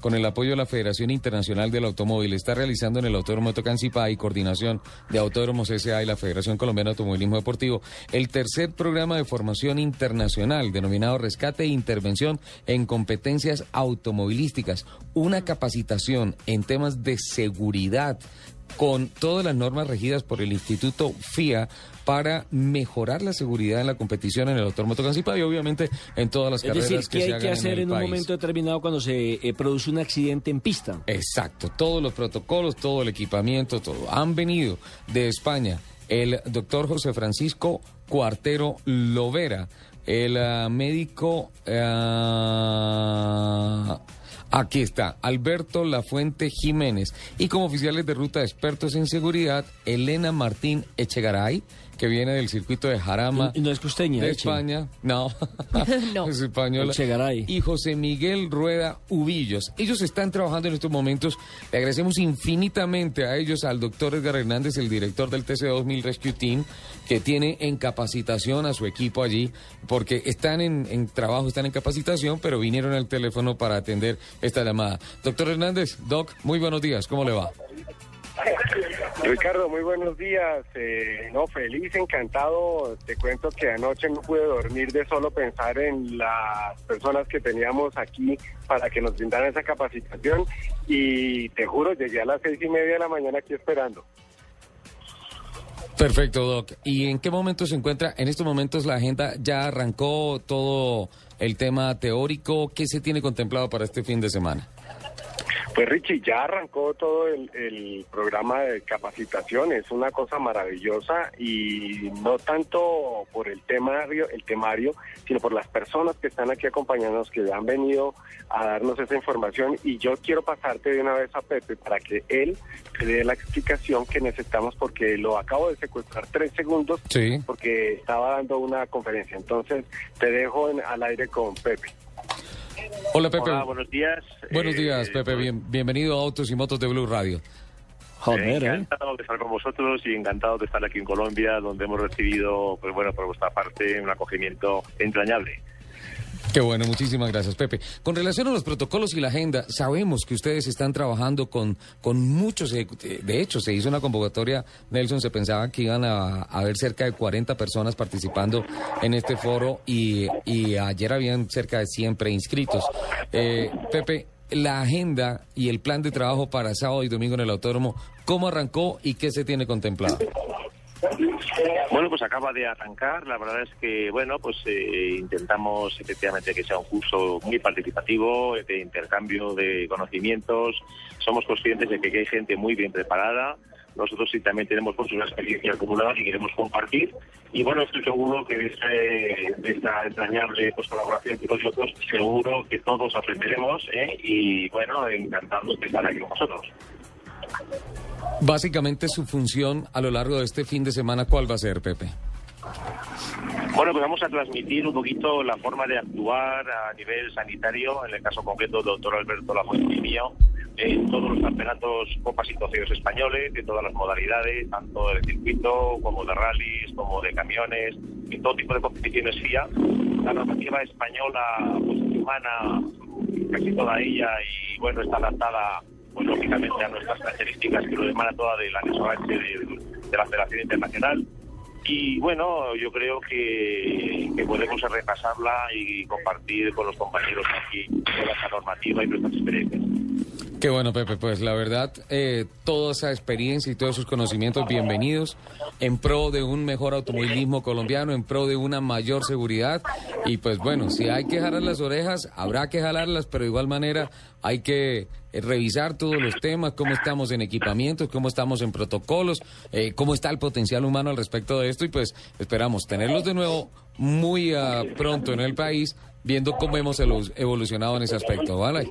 con el apoyo de la Federación Internacional del Automóvil, está realizando en el Autódromo Tocancipá y coordinación de Autódromos S.A. y la Federación Colombiana de Automovilismo Deportivo, el tercer programa de formación internacional denominado Rescate e Intervención en Competencias Automovilísticas, una capacitación en temas de seguridad con todas las normas regidas por el Instituto FIA para mejorar la seguridad en la competición en el Autódromo Tocancipá y obviamente en todas las Es carreras decir, que ¿qué se hay que hagan hacer en, un país. momento determinado cuando se eh, produce un accidente en pista? Exacto, todos los protocolos, todo el equipamiento, todo. Han venido de España el doctor José Francisco Cuartero Lovera, el ah, médico... ah, Aquí está, Alberto Lafuente Jiménez. Y como oficiales de ruta expertos en seguridad, Elena Martín Echegaray, que viene del circuito de Jarama. No es costeña, De. España. No. No. es española. Echegaray. Y José Miguel Rueda Ubillos. Ellos están trabajando en estos momentos. Le agradecemos infinitamente a ellos, al doctor Edgar Hernández, el director del TC2000 Rescue Team, que tiene en capacitación a su equipo allí, porque están en, en trabajo, están en capacitación, pero vinieron al teléfono para atender esta llamada. Doctor Hernández, Doc, muy buenos días, ¿cómo le va? Ricardo, muy buenos días. Eh, no, feliz, encantado. Te cuento que anoche no pude dormir de solo pensar en las personas que teníamos aquí para que nos brindaran esa capacitación y te juro, llegué a las seis y media de la mañana aquí esperando. Perfecto, Doc. ¿Y en qué momento se encuentra? En estos momentos la agenda ya arrancó todo el tema teórico. ¿Qué se tiene contemplado para este fin de semana? Pues Richie, ya arrancó todo el, el programa de capacitación, es una cosa maravillosa y no tanto por el temario, el temario, sino por las personas que están aquí acompañándonos, que han venido a darnos esa información y yo quiero pasarte de una vez a Pepe para que él te dé la explicación que necesitamos porque lo acabo de secuestrar tres segundos Sí. porque estaba dando una conferencia. Entonces te dejo en- al aire con Pepe. Hola, Pepe. Hola, buenos días. Buenos Eh, días, Pepe. Bien- bienvenido a Autos y Motos de Blue Radio. Joder, ¿eh? encantado de estar con vosotros y encantado de estar aquí en Colombia, donde hemos recibido, pues bueno, por vuestra parte, un acogimiento entrañable. Qué bueno, muchísimas gracias, Pepe. Con relación a los protocolos y la agenda, sabemos que ustedes están trabajando con, con muchos ejecutivos. De hecho, se hizo una convocatoria, Nelson, se pensaba que iban a, a haber cerca de 40 personas participando en este foro y, y ayer habían cerca de 100 preinscritos. Eh, Pepe, la agenda y el plan de trabajo para sábado y domingo en el autódromo, ¿cómo arrancó y qué se tiene contemplado? Bueno, pues acaba de arrancar. La verdad es que, bueno, pues eh, intentamos efectivamente que sea un curso muy participativo, de intercambio de conocimientos. Somos conscientes de que hay gente muy bien preparada. Nosotros sí también tenemos pues, una experiencia acumulada y queremos compartir. Y bueno, estoy seguro que de, esta entrañable pues, colaboración con nosotros, seguro que todos aprenderemos. ¿eh? Y bueno, encantados de estar aquí con vosotros. Básicamente su función a lo largo de este fin de semana, ¿cuál va a ser, Pepe? Bueno, pues vamos a transmitir un poquito la forma de actuar a nivel sanitario, en el caso concreto del doctor Alberto Lafuente y mío, en todos los campeonatos Copas y Trofeos españoles, de todas las modalidades, tanto del circuito como de rallies, como de camiones, y todo tipo de competiciones FIA. La normativa española, pues humana, casi toda ella, y bueno, está adaptada, pues lógicamente a nuestras características, que lo demanda toda anexo H de, de la Federación Internacional. Y bueno, yo creo que, que podemos repasarla y compartir con los compañeros aquí toda esa normativa y nuestras experiencias. Qué bueno, Pepe. Pues la verdad, eh, toda esa experiencia y todos esos conocimientos, bienvenidos en pro de un mejor automovilismo colombiano, en pro de una mayor seguridad. Y pues bueno, si hay que jalar las orejas, habrá que jalarlas, pero de igual manera hay que eh, revisar todos los temas, cómo estamos en equipamientos, cómo estamos en protocolos, eh, cómo está el potencial humano al respecto de esto. Y pues esperamos tenerlos de nuevo muy ah, pronto en el país, viendo cómo hemos evolucionado en ese aspecto. ¿vale?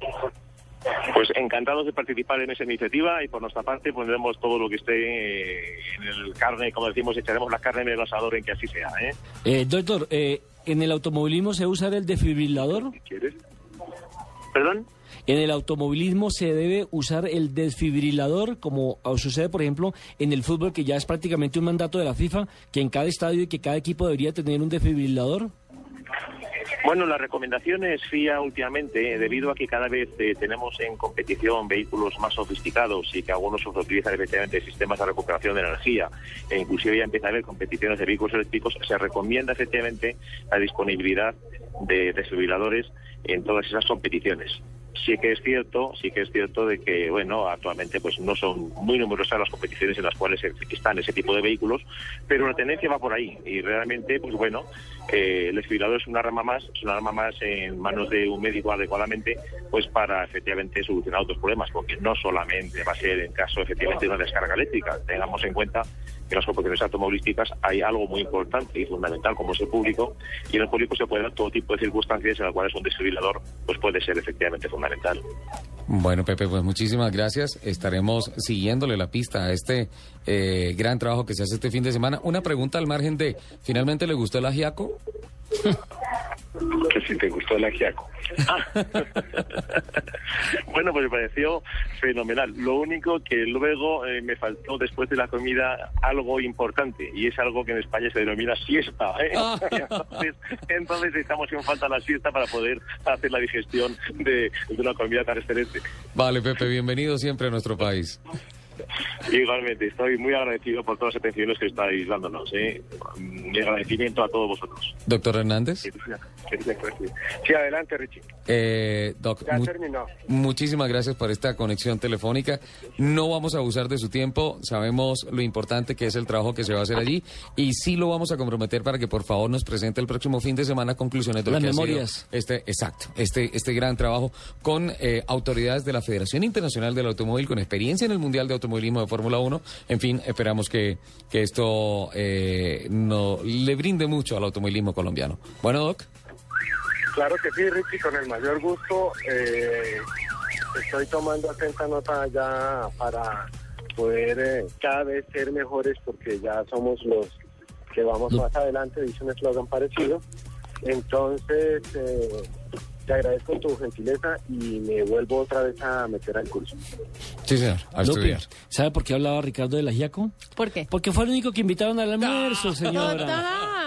Pues encantados de participar en esa iniciativa y por nuestra parte pondremos todo lo que esté eh, en el carne, como decimos, echaremos la carne en el asador en que así sea. ¿eh? Eh, doctor, eh, ¿en el automovilismo se usa el desfibrilador? ¿Quieres? ¿Perdón? En el automovilismo se debe usar el desfibrilador, como sucede, por ejemplo, en el fútbol, que ya es prácticamente un mandato de la FIFA, que en cada estadio y que cada equipo debería tener un desfibrilador. Bueno, la recomendación es FIA últimamente, eh, debido a que cada vez eh, tenemos en competición vehículos más sofisticados y que algunos utilizan efectivamente sistemas de recuperación de energía, e inclusive ya empieza a haber competiciones de vehículos eléctricos, se recomienda efectivamente la disponibilidad de desfibriladores en todas esas competiciones sí que es cierto, sí que es cierto de que, bueno, actualmente pues no son muy numerosas las competiciones en las cuales están ese tipo de vehículos, pero la tendencia va por ahí. Y realmente, pues bueno, el desfibrilador es una arma más, es una arma más en manos de un médico adecuadamente, pues para efectivamente solucionar otros problemas, porque no solamente va a ser en caso efectivamente de una descarga eléctrica, tengamos en cuenta en las competiciones automovilísticas hay algo muy importante y fundamental como es el público y en el público se pueden dar todo tipo de circunstancias en las cuales un desfibrilador pues puede ser efectivamente fundamental. Bueno, Pepe, pues muchísimas gracias. Estaremos siguiéndole la pista a este eh, gran trabajo que se hace este fin de semana. Una pregunta al margen de, ¿finalmente le gustó el agiaco? que si te gustó el agiaco. bueno, pues me pareció fenomenal. Lo único que luego eh, me faltó después de la comida algo importante y es algo que en España se denomina siesta. ¿eh? Ah. entonces, estamos en falta la siesta para poder hacer la digestión de, de una comida tan excelente. Vale, Pepe, bienvenido siempre a nuestro país. Igualmente, estoy muy agradecido por todas las atenciones que estáis dándonos. ¿eh? Mi agradecimiento a todos vosotros. Doctor Hernández. Sí, adelante, Richie. Eh, doc, ya terminó. Muchísimas gracias por esta conexión telefónica. No vamos a abusar de su tiempo. Sabemos lo importante que es el trabajo que se va a hacer allí y sí lo vamos a comprometer para que por favor nos presente el próximo fin de semana conclusiones de las lo que memorias. Ha sido este, exacto, este, este gran trabajo con eh, autoridades de la Federación Internacional del Automóvil con experiencia en el Mundial de Automóvil de Fórmula 1. En fin, esperamos que, que esto eh, no, le brinde mucho al automovilismo colombiano. Bueno, Doc. Claro que sí, Ricky, con el mayor gusto. Eh, estoy tomando atenta nota ya para poder eh, cada vez ser mejores porque ya somos los que vamos más adelante, dice un eslogan parecido. Entonces, eh, te agradezco tu gentileza y me vuelvo otra vez a meter al curso. Sí, señor, a estudiar. ¿Sabe por qué hablaba Ricardo de la Giaco? ¿Por qué? Porque fue el único que invitaron al almuerzo, señora. Total.